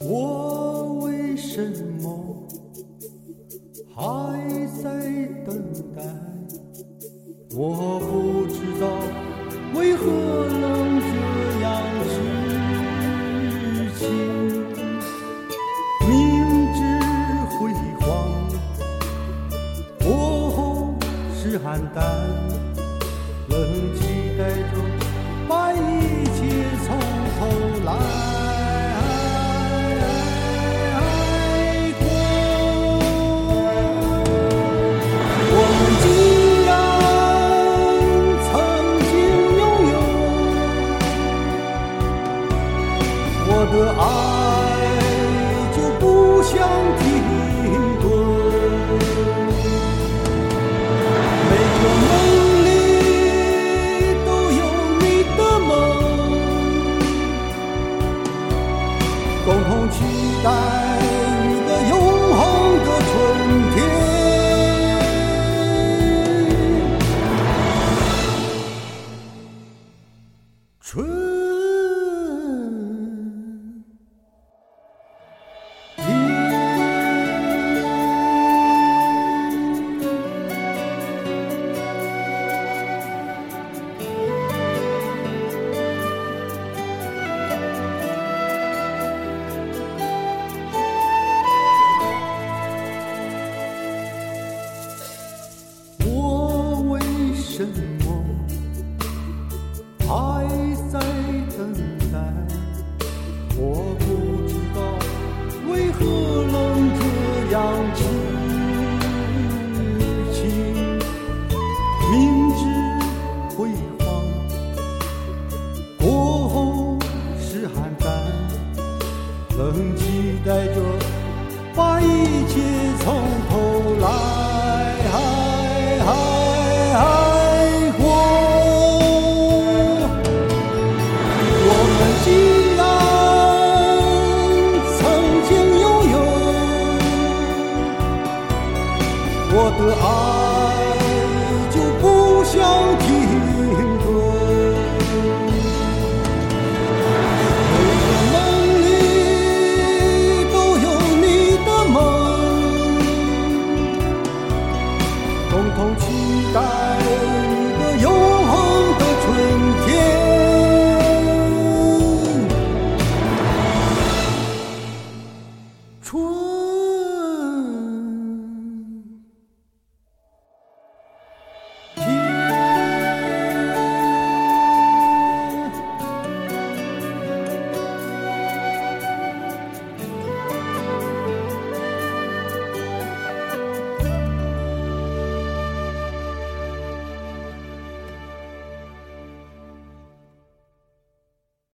我为什么还在等待？我不知道为何能这样痴情明知辉煌过后是暗淡仍期待着共同期待。为何能这样痴情，明知辉煌过后是黯淡，仍期待着把一切从头来。我的爱就不想停顿。每个梦里都有你的梦，共同期待一个永恒的春天。春